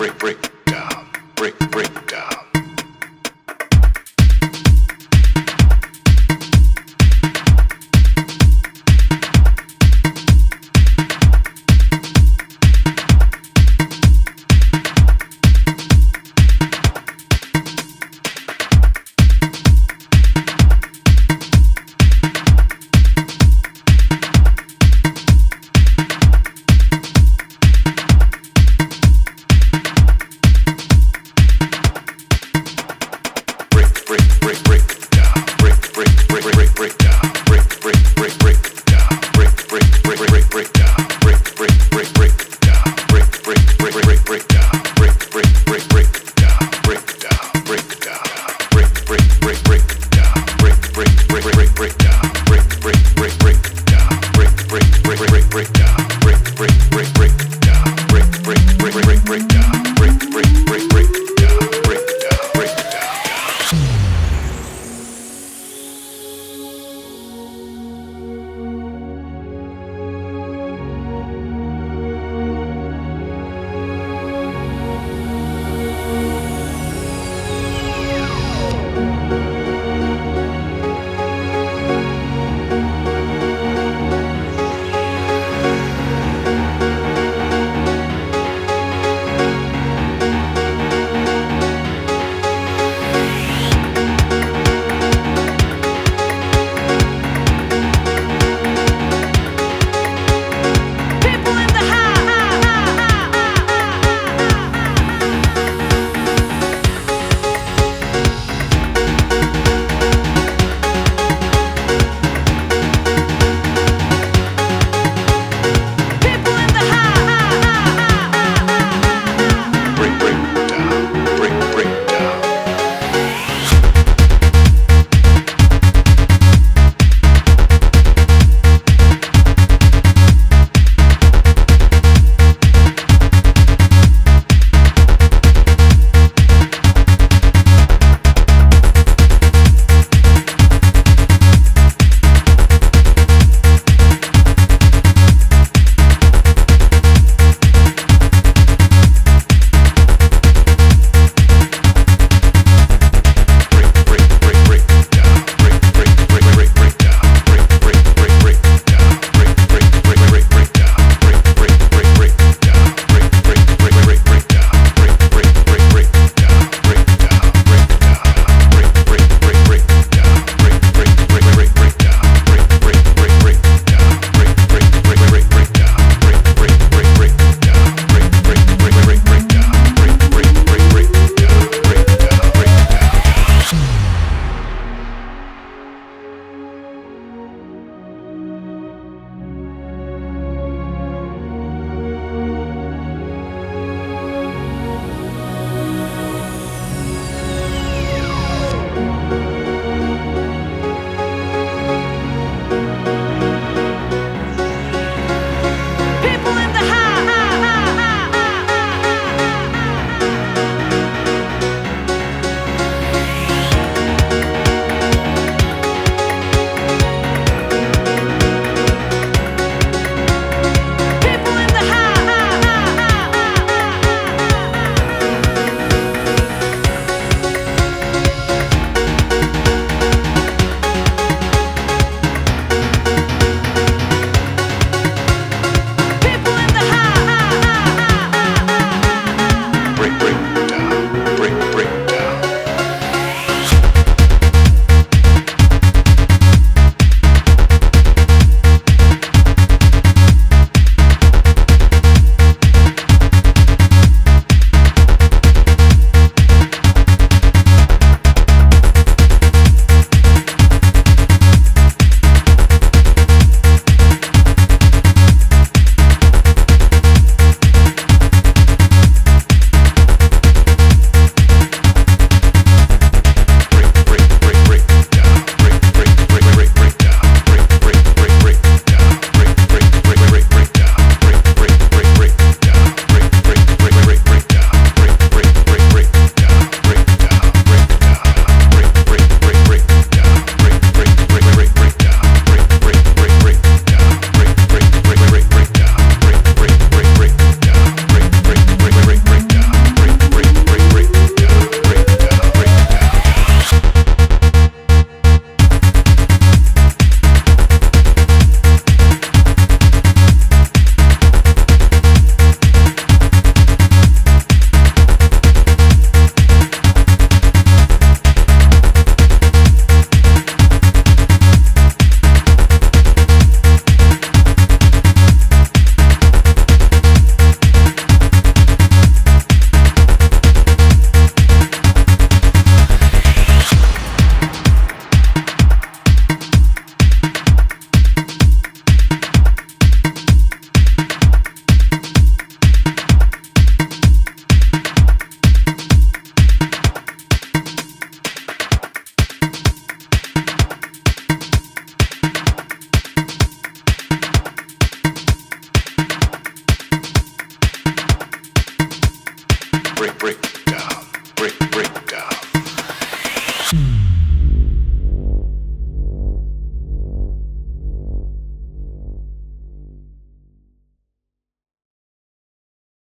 brick, brick, down, brick, brick, down. Free.